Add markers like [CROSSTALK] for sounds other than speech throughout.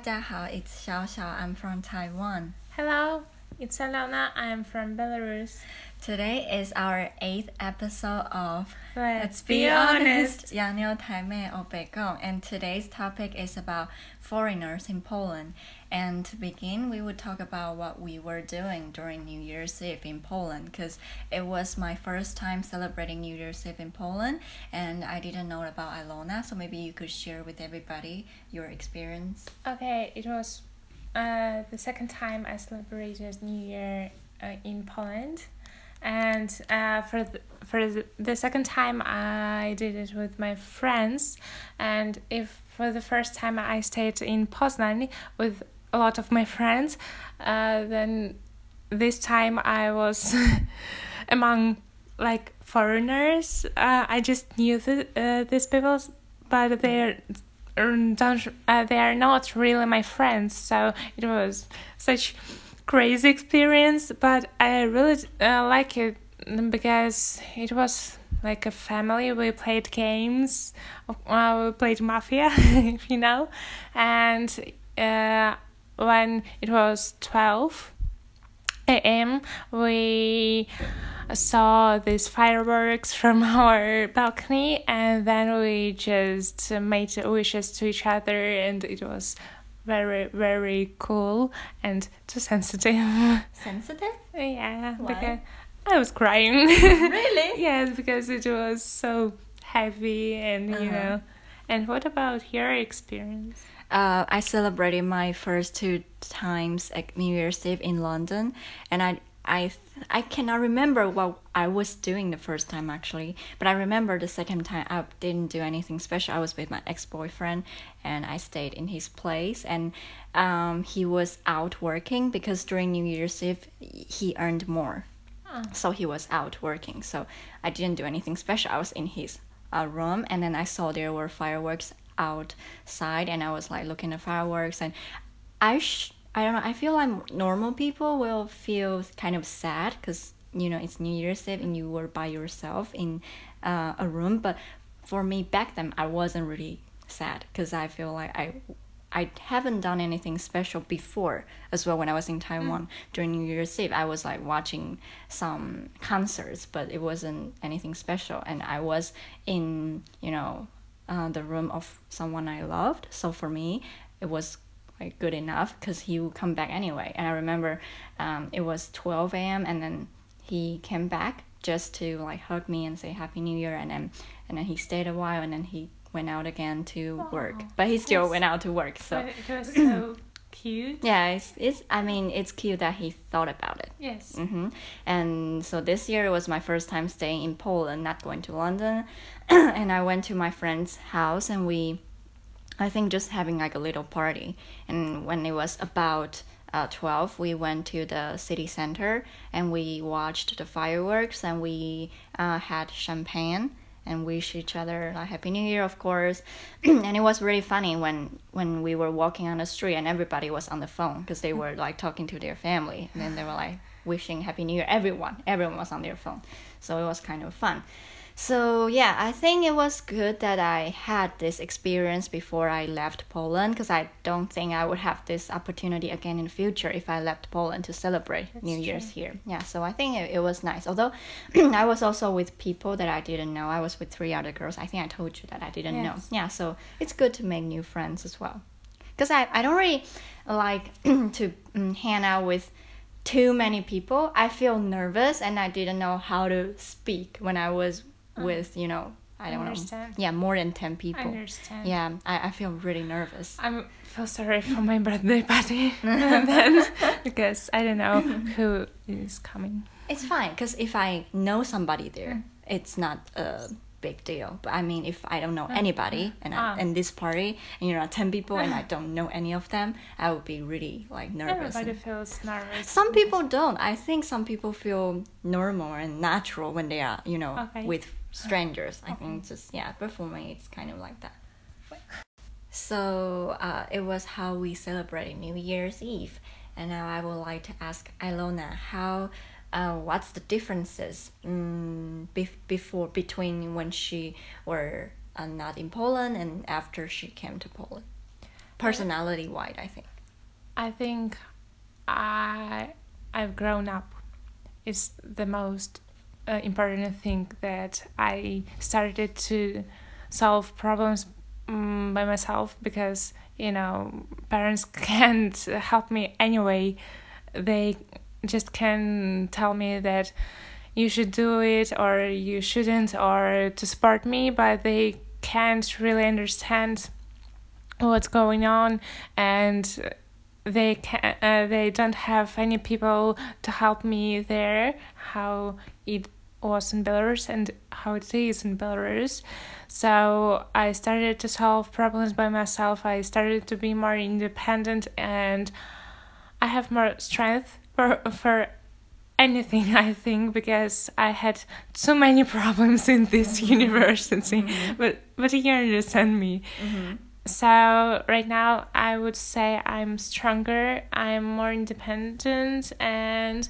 家好，It's 小小，I'm from Taiwan. Hello, It's Alona. I'm from Belarus. Today is our eighth episode of Let's, Let's Be, Honest, Yanyo Taime Obegong, and today's topic is about foreigners in Poland. And to begin, we would talk about what we were doing during New Year's Eve in Poland, because it was my first time celebrating New Year's Eve in Poland, and I didn't know about Alona, so maybe you could share with everybody your experience. Okay, it was uh, the second time I celebrated New Year uh, in Poland. And uh, for the, for the, second time, I did it with my friends. And if for the first time I stayed in Poznan with a lot of my friends, uh, then this time I was [LAUGHS] among like foreigners. Uh, I just knew the, uh, these people, but they're don't uh, they are not really my friends. So it was such crazy experience, but I really uh, like it because it was like a family. We played games, uh, we played Mafia, [LAUGHS] if you know, and uh, when it was twelve a.m., we saw these fireworks from [LAUGHS] our balcony, and then we just made wishes to each other, and it was very very cool and too sensitive. [LAUGHS] Sensitive? yeah, Why? because I was crying. [LAUGHS] Really? yes, because it was so heavy, and you Uh-huh. know. And what about your experience? Uh, I celebrated my first two times at New Year's Eve in London, and I I I cannot remember what I was doing the first time actually, but I remember the second time I didn't do anything special. I was with my ex boyfriend, and I stayed in his place, and um, he was out working because during New Year's Eve he earned more, so he was out working. So I didn't do anything special. I was in his uh, room, and then I saw there were fireworks outside, and I was like looking at fireworks, and I sh- I don't know. I feel like normal people will feel kind of sad because you know it's New Year's Eve and you were by yourself in uh, a room. But for me back then, I wasn't really sad because I feel like I I haven't done anything special before as well. When I was in Taiwan during New Year's Eve, I was like watching some concerts, but it wasn't anything special. And I was in you know uh, the room of someone I loved. So for me, it was like good enough because he would come back anyway. And I remember um, it was 12 a.m. and then he came back just to like hug me and say Happy New Year. And then and then he stayed a while and then he went out again to work. But he still went out to work. So it was so [CLEARS THROAT] cute. yeah, it's it's. I mean, it's cute that he thought about it. Yes. hmm And so this year was my first time staying in Poland, not going to London. [CLEARS THROAT] and I went to my friend's house and we, I think, just having like a little party. And when it was about uh, 12, we went to the city center and we watched the fireworks and we uh, had champagne and wish each other a happy new year of course. [CLEARS THROAT] And it was really funny when when we were walking on the street and everybody was on the phone because they were like talking to their family. And then they were like wishing happy new year. Everyone everyone was on their phone. So it was kind of fun so yeah i think it was good that i had this experience before i left poland because i don't think i would have this opportunity again in the future if i left poland to celebrate new That's year's here. Yeah so i think it, it was nice. Although [CLEARS THROAT] i was also with people that i didn't know. I was with three other girls. I think i told you that i didn't know. Yeah so it's good to make new friends as well. Because I, I don't really like [CLEARS THROAT] to mm, hang out with too many people. I feel nervous and i didn't know how to speak when i was Uh-huh. with you know i don't Understand. know yeah more than 10 I people understand. yeah I, I feel really nervous I'm feel sorry for my birthday [LAUGHS] party [LAUGHS] then because I don't know who is coming. it's fine because if i know somebody there mm. it's not a big deal but i mean if i don't know mm. anybody mm. and I, Ah. in this party and you know 10 people and i [LAUGHS] don't know any of them i would be really like nervous Everybody feels nervous. Some people don't. I think some people feel normal and natural when they are, you know, Okay. with strangers. I think just yeah, but for me it's kind of like that. So uh, it was how we celebrated New Year's Eve, and now I would like to ask Ilona how, uh, what's the differences um, bef- before between when she were uh, not in Poland and after she came to Poland. personality wise, I think. I think I I've grown up. It's the most uh, important thing that I started to solve problems um, by myself because you know parents [LAUGHS] can't help me anyway. They just can tell me that you should do it or you shouldn't or to support me, but they can't really understand what's going on and they can uh, they don't have any people to help me there how it was in Belarus and how it is in Belarus. So I started to solve problems by myself. I started to be more independent and I have more strength for for anything [LAUGHS] I think because I had so many [LAUGHS] problems in this university. Mhm. but but you understand me. Mm-hmm. so right now I would say I'm stronger, I'm more independent and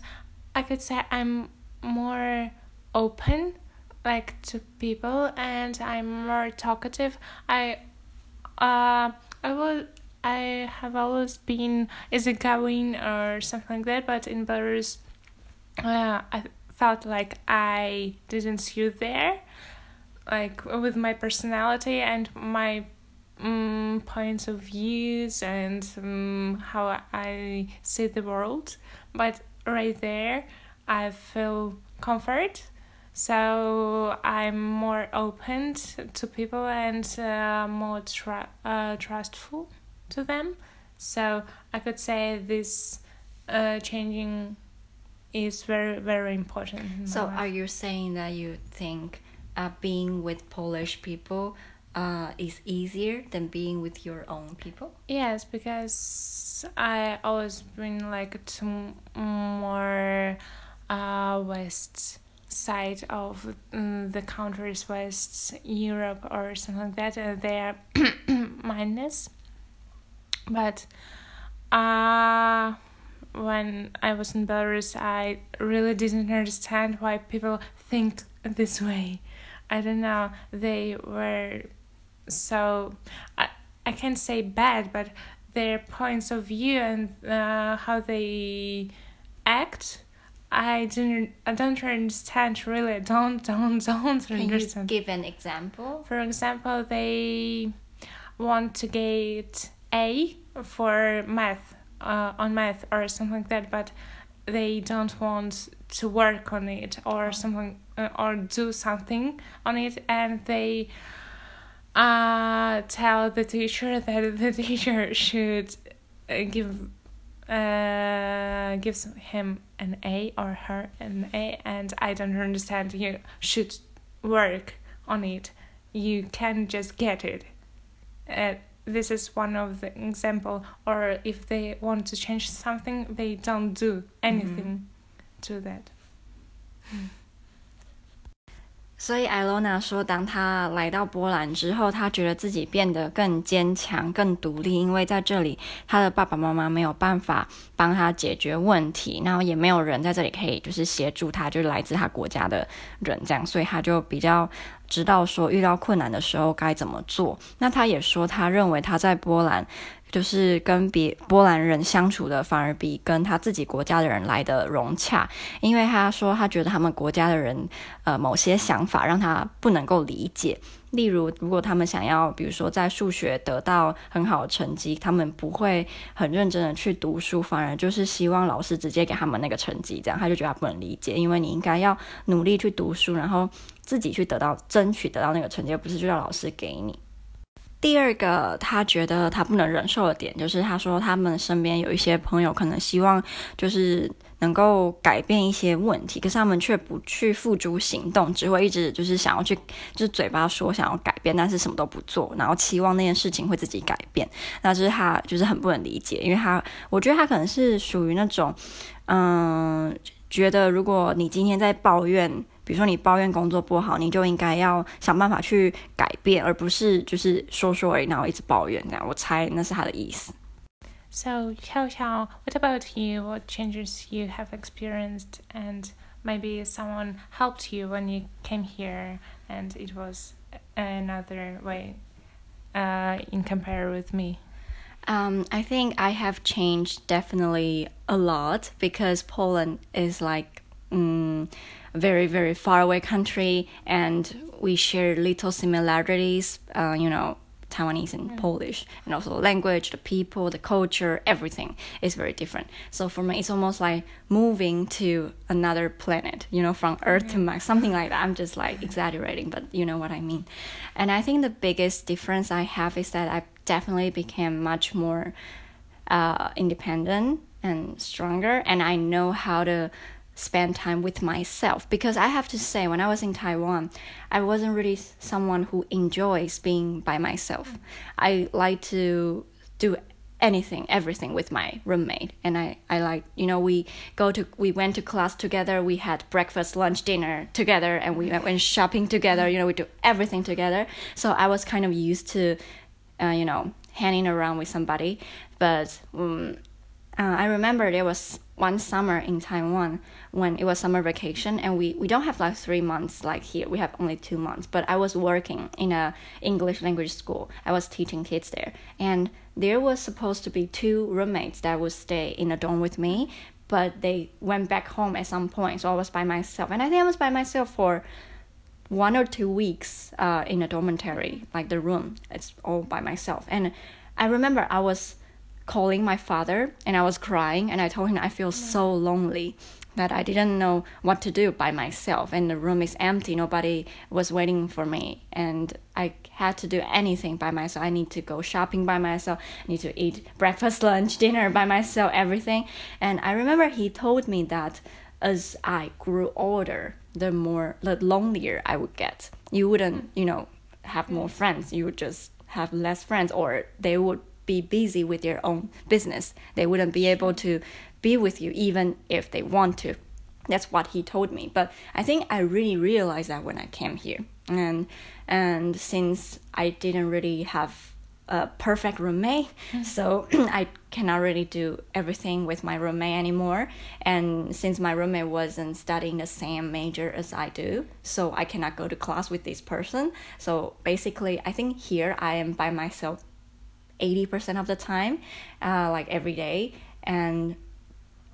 I could say I'm more open like to people and I'm more talkative. I uh I will I have always been easygoing or something like that, but in Belarus uh, I felt like I didn't suit there like with my personality and my um, points of views and um, how I see the world. But right there, I feel comfort. So I'm more open to people and uh, more tr- uh, trustful to them. So I could say this uh, changing is very very important. So, are you saying that you think uh, being with Polish people uh, is easier than being with your own people? Yes, because I always been like to more uh west side of mm, the countries, West Europe or something like that. Uh, they are minus, but uh when I was in Belarus, I really didn't understand why people think this way. I don't know. They were so I I can't say bad, but their points of view and uh, how they act, I didn't I don't understand really. I don't don't [LAUGHS] don't Can you understand. give an example? For example, they want to get A for math uh, on math or something like that, but they don't want to work on it or something uh, or do something on it, and they uh, tell the teacher [LAUGHS] that the teacher should uh, give uh, gives him an A or her an A, and I don't understand. You should work on it. You can just get it. Uh, this is one of the example. Or if they want to change something, they don't do anything to that. 所以艾罗娜说，当她来到波兰之后，她觉得自己变得更坚强、更独立，因为在这里，她的爸爸妈妈没有办法帮她解决问题，然后也没有人在这里可以就是协助她，就是来自她国家的人这样，所以她就比较知道说遇到困难的时候该怎么做。那她也说，她认为她在波兰。就是跟别波兰人相处的，反而比跟他自己国家的人来的融洽，因为他说他觉得他们国家的人，呃，某些想法让他不能够理解。例如，如果他们想要，比如说在数学得到很好的成绩，他们不会很认真的去读书，反而就是希望老师直接给他们那个成绩，这样他就觉得他不能理解，因为你应该要努力去读书，然后自己去得到争取得到那个成绩，而不是就让老师给你。第二个，他觉得他不能忍受的点，就是他说他们身边有一些朋友可能希望就是能够改变一些问题，可是他们却不去付诸行动，只会一直就是想要去，就是嘴巴说想要改变，但是什么都不做，然后期望那件事情会自己改变。那就是他就是很不能理解，因为他我觉得他可能是属于那种，嗯，觉得如果你今天在抱怨。比如说你抱怨工作不好，你就应该要想办法去改变，而不是就是说说而已，然后一直抱怨这样。我猜那是他的意思。 So, Xiao Xiao, what about you? What changes you have experienced? And maybe someone helped you when you came here and it was another way uh, in compare with me. Um, I think I have changed definitely a lot because Poland is like um, a very very far away country, and we share little similarities. Uh, you know, Taiwanese and Polish, and also the language, the people, the culture, everything is very different. So for me, it's almost like moving to another planet, you know, from Earth to Mars, something like that. I'm just like exaggerating, but you know what I mean. And I think the biggest difference I have is that I definitely became much more uh, independent and stronger, and I know how to spend time with myself. Because I have to say when I was in Taiwan I wasn't really someone who enjoys being by myself. I like to do anything everything with my roommate. And I, I like you know we go to we went to class together we had breakfast lunch dinner together and we went shopping together you know we do everything together. So I was kind of used to uh, you know hanging around with somebody. But um, uh, I remember there was one summer in Taiwan when it was summer vacation and we, we don't have like three months like here. We have only two months. But i was working in a english language school. I was teaching kids there. And there was supposed to be two roommates that would stay in a dorm with me but they went back home at some point. So i was by myself. And i think i was by myself for one or two weeks uh, in a dormitory like the room. It's all by myself. And i remember i was calling my father and i was crying and i told him i feel so lonely that I didn't know what to do by myself, and the room is empty. Nobody was waiting for me, and I had to do anything by myself. I need to go shopping by myself. I need to eat breakfast, [LAUGHS] lunch, dinner by myself, everything. And I remember he told me that as I grew older, the more the lonelier I would get. You wouldn't, you know, have more mm. friends. You would just have less friends, or they would be busy with their own business. They wouldn't be able to be with you even if they want to. That's what he told me. But I think I really realized that when I came here. And and since I didn't really have a perfect roommate, mm-hmm. so [CLEARS THROAT] I cannot really do everything with my roommate anymore. And since my roommate wasn't studying the same major as I do, so I cannot go to class with this person. So basically, I think here I am by myself 80% of the time, uh, like every day. And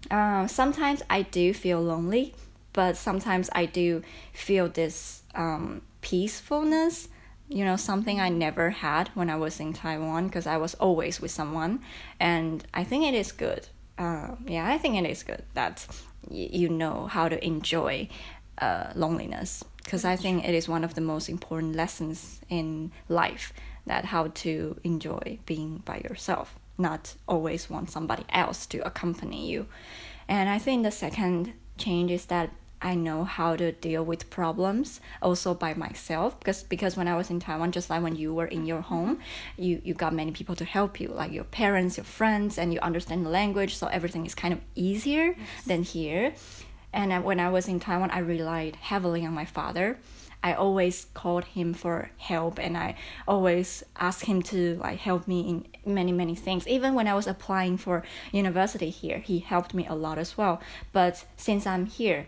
uh, sometimes I do feel lonely, but sometimes I do feel this um, peacefulness. You know, something I never had when I was in Taiwan because I was always with someone, and I think it is good. Uh, yeah, I think it is good that you know how to enjoy uh, loneliness because I think it is one of the most important lessons in life that how to enjoy being by yourself not always want somebody else to accompany you. And I think the second change is that I know how to deal with problems also by myself because because when I was in Taiwan, just like when you were in your home, you you got many people to help you, like your parents, your friends, and you understand the language, so everything is kind of easier yes. than here. And uh, when I was in Taiwan, I relied heavily on my father I always called him for help and I always asked him to like help me in many many things. Even when I was applying for university here, he helped me a lot as well. But since I'm here,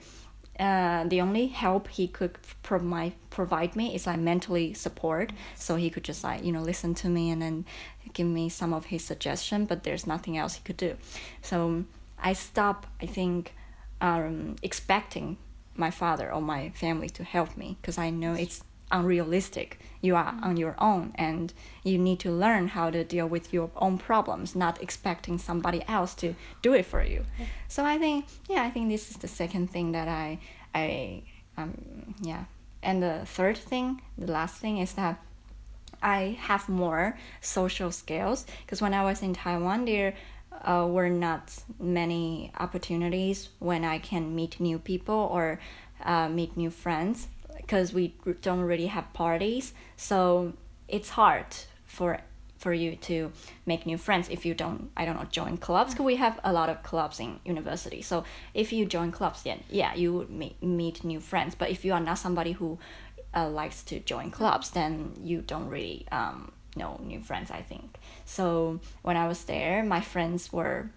uh, the only help he could provide provide me is like mentally support. So he could just like you know listen to me and then give me some of his suggestion. But there's nothing else he could do. So I stopped. I think um, expecting my father or my family to help me because I know it's unrealistic. You are on your own and you need to learn how to deal with your own problems, not expecting somebody else to do it for you. So I think yeah, I think this is the second thing that I I um yeah. And the third thing, the last thing is that I have more social skills because when I was in Taiwan there uh, were not many opportunities when I can meet new people or uh, meet new friends because we don't really have parties. So it's hard for for you to make new friends if you don't I don't know join clubs because we have a lot of clubs in university. So if you join clubs, then yeah, you would meet meet new friends. But if you are not somebody who uh, likes to join clubs, then you don't really um, know new friends. I think so when I was there, my friends were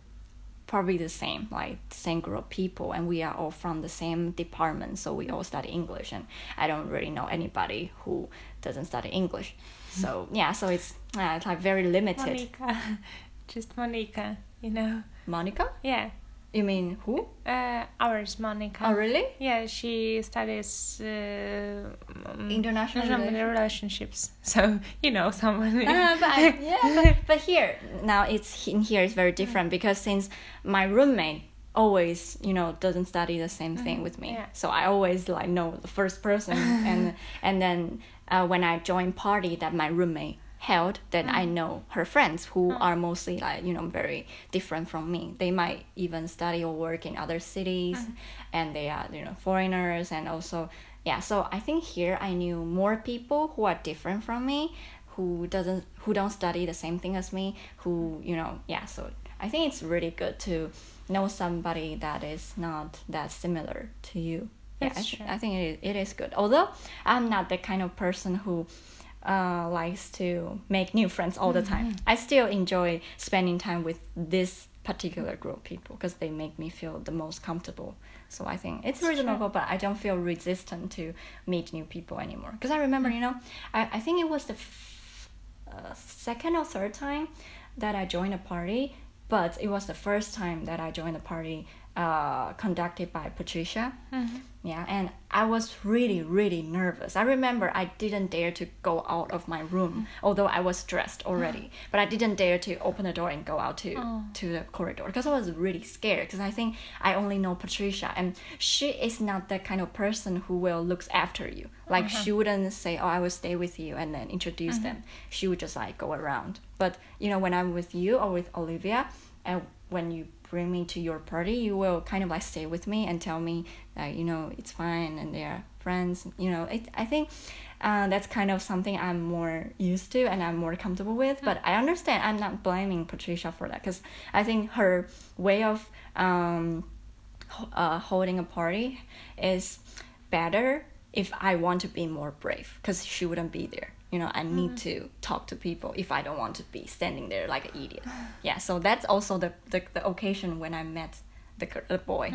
probably the same, like same group of people, and we are all from the same department, so we all study English, and I don't really know anybody who doesn't study English. [LAUGHS] So yeah, so it's uh, it's like very limited. Monica, [LAUGHS] just Monica. You know. Monica? Yeah. You mean who? Uh, ours Monica. Oh, really? Yeah, she studies uh, um, International international relationships. [LAUGHS] So you know someone. Uh, [LAUGHS] but I, yeah, but, but here now it's in here is very different because since my roommate always you know doesn't study the same thing with me, yeah. so I always like know the first person [LAUGHS] and and then uh, when I join party that my roommate held, then I mm. know her friends who mm. are mostly like you know very different from me. They might even study or work in other cities, mm. and they are you know foreigners and also yeah. So I think here I knew more people who are different from me, who doesn't who don't study the same thing as me, who you know yeah. So I think it's really good to know somebody that is not that similar to you. Yeah, I, th- I think it is, it is good. Although I'm not the kind of person who uh, likes to make new friends all the time. I still enjoy spending time with this particular group of people because they make me feel the most comfortable. So I think it's reasonable, but I don't feel resistant to meet new people anymore. Because I remember, you know, I, I think it was the f- uh, second or third time that I joined a party, but it was the first time that I joined a party uh, conducted by Patricia. Mm-hmm. Yeah, and I was really, really nervous. I remember I didn't dare to go out of my room, although I was dressed already. Mm-hmm. But I didn't dare to open the door and go out to oh. to the corridor because I was really scared. Because I think I only know Patricia, and she is not that kind of person who will looks after you. Like she mm-hmm. wouldn't say, "Oh, I will stay with you," and then introduce them. She would just like go around. But you know, when I'm with you or with Olivia, and when you bring me to your party, you will kind of like stay with me and tell me that you know it's fine and they're friends. You know, it, I think uh, that's kind of something I'm more used to and I'm more comfortable with. But I understand. I'm not blaming Patricia for that because I think her way of um, uh, holding a party is better if I want to be more brave because she wouldn't be there. You know, I need to talk to people if I don't want to be standing there like an idiot. [SIGHS] Yeah, so that's also the, the, the occasion when I met the, the boy.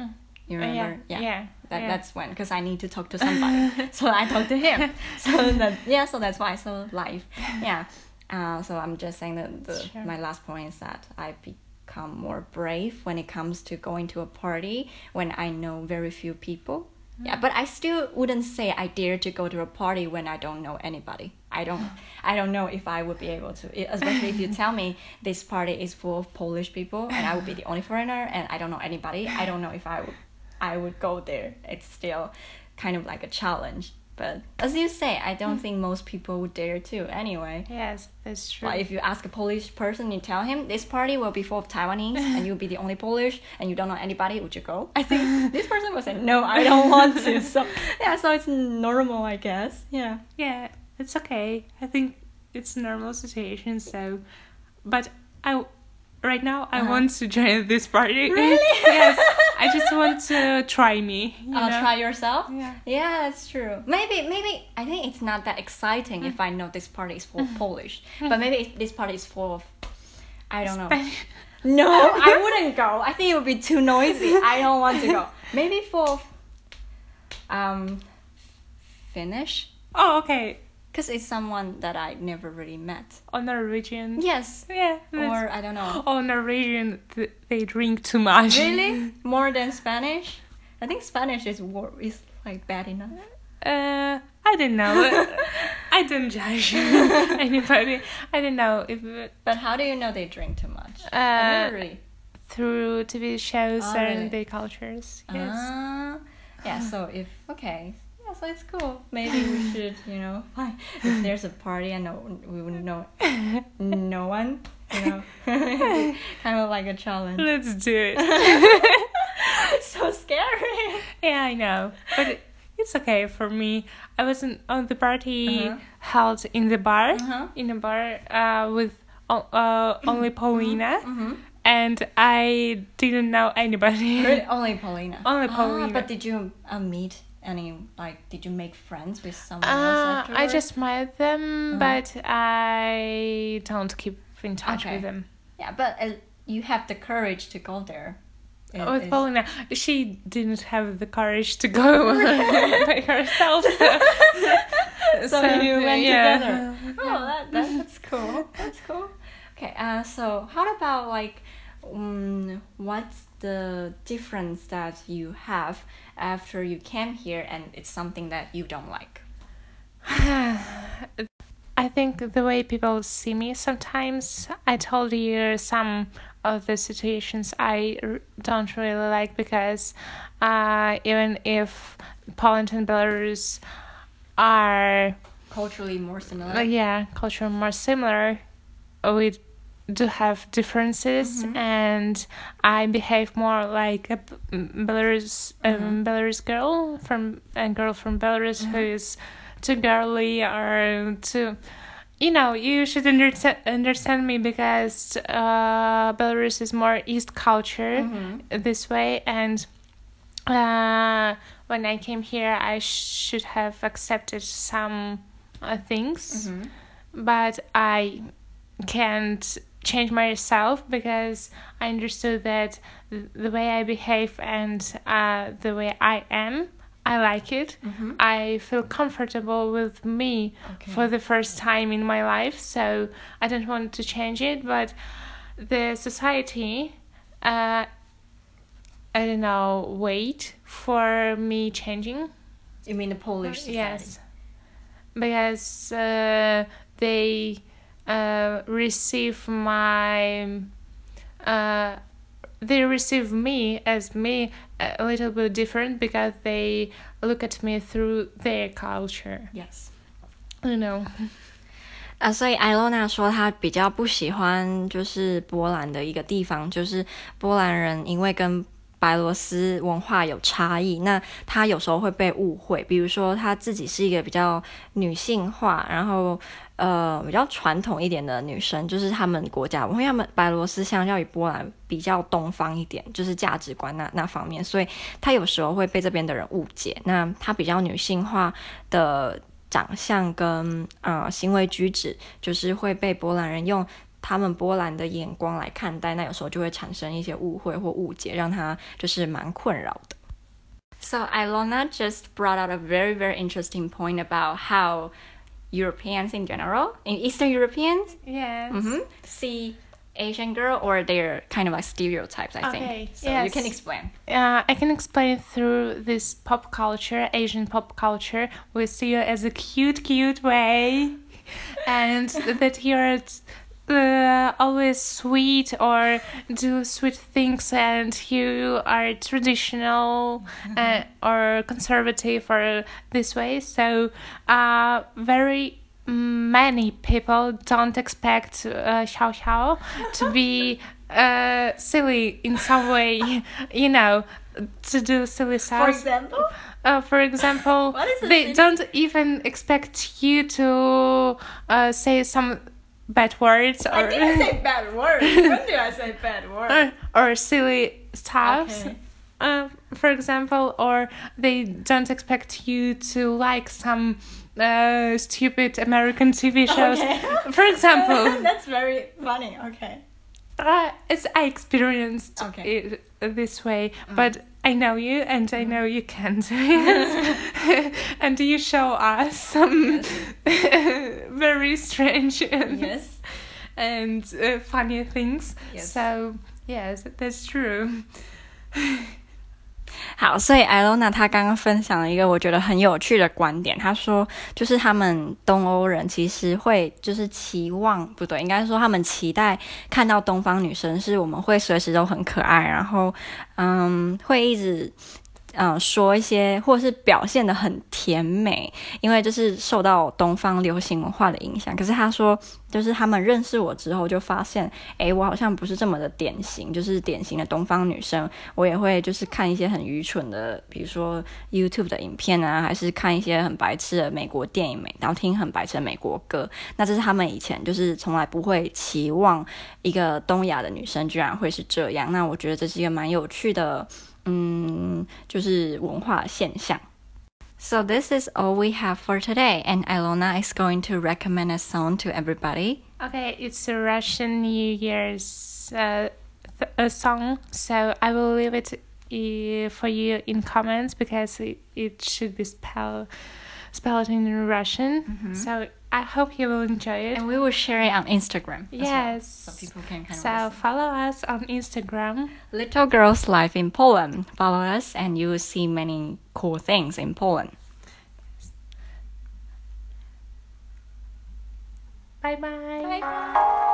You Uh, yeah, remember? yeah, That, yeah. That's when, because I need to talk to [LAUGHS] somebody. so I talked to him. [LAUGHS] So that, yeah, so that's why. So life. Yeah. Uh, so I'm just saying that the, Sure. my last point is that I become more brave when it comes to going to a party when I know very few people. Yeah, but I still wouldn't say I dare to go to a party when I don't know anybody. I don't, I don't know if I would be able to. Especially if you tell me this party is full of Polish people and I would be the only foreigner and I don't know anybody. I don't know if I would, I would go there. It's still kind of like a challenge. But as you say, I don't think most people would dare to anyway. Yes, that's true. Like if you ask a Polish person, you tell him this party will be full of Taiwanese and you'll be the only Polish and you don't know anybody, would you go? I think [LAUGHS] this person will say, no, I don't want to. [LAUGHS] So yeah, so it's normal, I guess. Yeah. yeah, it's okay. I think it's a normal situation. So, but I right now I Uh-huh. want to join this party. Really? [LAUGHS] yes, I just want to try me. You Uh, know? try yourself. Yeah. Yeah, that's true. Maybe, maybe I think it's not that exciting if I know this party is full of Polish, but maybe this party is full of, I don't know. Spanish. No, [LAUGHS] I wouldn't go. I think it would be too noisy. I don't want to go. Maybe for um Finnish Oh, okay. Because it's someone that I never really met. On Norwegian. Yes. Yeah. Or I don't know. Oh, Norwegian, th- they drink too much. Really? [LAUGHS] More than Spanish? I think Spanish is war is like bad enough. Uh, I don't know. [LAUGHS] I don't judge [LAUGHS] anybody. I don't know if But how do you know they drink too much? Uh, really. through TV shows Oh, and really? cultures. Yes. Ah, yeah. So if okay, So it's cool. Maybe we [SIGHS] should, you know, find if there's a party and no, we wouldn't know [LAUGHS] no one. You know, [LAUGHS] kind of like a challenge. Let's do it. it's [LAUGHS] so scary. yeah, I know, but it, it's okay for me. I wasn't on the party Uh-huh. held in the bar, Uh-huh. in a bar uh, with uh, only Paulina, Mm-hmm. and I didn't know anybody. Really? Only Paulina. Only Paulina. Ah, Paulina. but did you uh, meet any? Like, did you make friends with someone Uh, else I afterwards? just met them, Uh-huh. but I don't keep in touch Okay. with them. yeah, but uh, you have the courage to go there. It with is- Paulina, she didn't have the courage to go [LAUGHS] by herself. So, [LAUGHS] So you went yeah. together. Oh, that, that that's cool. That's cool. Okay, uh, so how about like, um, what's the difference that you have after you came here and it's something that you don't like? [SIGHS] I think the way people see me sometimes, I told you some of the situations I don't really like because uh, even if Poland and Belarus are Culturally more similar. uh, yeah culture more similar, we do have differences Mhm. and I behave more like a Belarus um, Belarus girl from a girl from Belarus who Mhm. is too girly or too you know you should understand understand me because uh, Belarus is more East culture Mhm. this way and uh, when I came here I should have accepted some uh, things Mhm. but I can't change myself because I understood that the way I behave and uh, the way I am, I like it. Mhm. I feel comfortable with me Okay. for the first time in my life, so I don't want to change it. But the society, uh, I don't know, wait for me changing. You mean the Polish society? Yes, because uh, they uh, receive my. Uh, they receive me as me a little bit different because they look at me through their culture. Yes. You know. [LAUGHS] 啊，所以艾洛娜说她比较不喜欢就是波兰的一个地方，就是波兰人因为跟 白罗斯文化有差异，那她有时候会被误会，比如说她自己是一个比较女性化，然后呃比较传统一点的女生，就是他们国家，因为他们白罗斯相较于波兰比较东方一点，就是价值观那那方面，所以她有时候会被这边的人误解。那她比较女性化的长相跟呃行为举止，就是会被波兰人用他们波兰的眼光来看待，那有时候就会产生一些误会或误解，让他就是蛮困扰的。So Ilona just brought out a very very interesting point about how Europeans in general, in Eastern Europeans, Yes. mhm, see Asian girl or they're kind of like stereotypes. I Okay, think. So you yes. can explain. Uh, I can explain through this pop culture, Asian pop culture. We see you as a cute, cute way, [LAUGHS] and that you're uh, always sweet or do sweet things, and you are traditional uh, or conservative or this way. So, uh, very many people don't expect uh, Xiao Xiao to be [LAUGHS] uh, silly in some way, [LAUGHS] you know, to do silly stuff. example, Uh, for example, What is a they silly- don't even expect you to uh, say some bad words or I didn't say [LAUGHS] bad words. when did I say bad words? or, or silly stuff. Okay. Uh, for example, or they don't expect you to like some uh, stupid American TV shows. Okay. [LAUGHS] For example, [LAUGHS] That's very funny. Okay. uh, it's I experienced Okay. it this way, but I know you and I know you can do [LAUGHS] it. [LAUGHS] and you show us some [LAUGHS] very strange and, Yes. and uh, funny things. Yes. So, yes, that's true. 好，所以艾罗娜她刚刚分享了一个我觉得很有趣的观点，她说就是他们东欧人其实会就是期望不对，应该说他们期待看到东方女生是我们会随时都很可爱，然后嗯会一直。嗯，说一些或是表现的很甜美，因为就是受到东方流行文化的影响。可是他说，就是他们认识我之后，就发现，诶，我好像不是这么的典型，就是典型的东方女生。我也会就是看一些很愚蠢的，比如说 YouTube 的影片啊，还是看一些很白痴的美国电影美，然后听很白痴的美国歌。那这是他们以前就是从来不会期望一个东亚的女生居然会是这样。那我觉得这是一个蛮有趣的，嗯，就是文化现象。So this is all we have for today, and Ilona is going to recommend a song to everybody. Okay, it's a Russian New Year's uh, th- a song, so I will leave it uh, for you in comments because it, it should be spelled spell it in Russian. Mm-hmm. So I hope you will enjoy it. And we will share it on Instagram. as well, yes. so people can kind of So listen. follow us on Instagram. Little Girls Life in Poland. Follow us and you will see many cool things in Poland. Bye bye. Bye.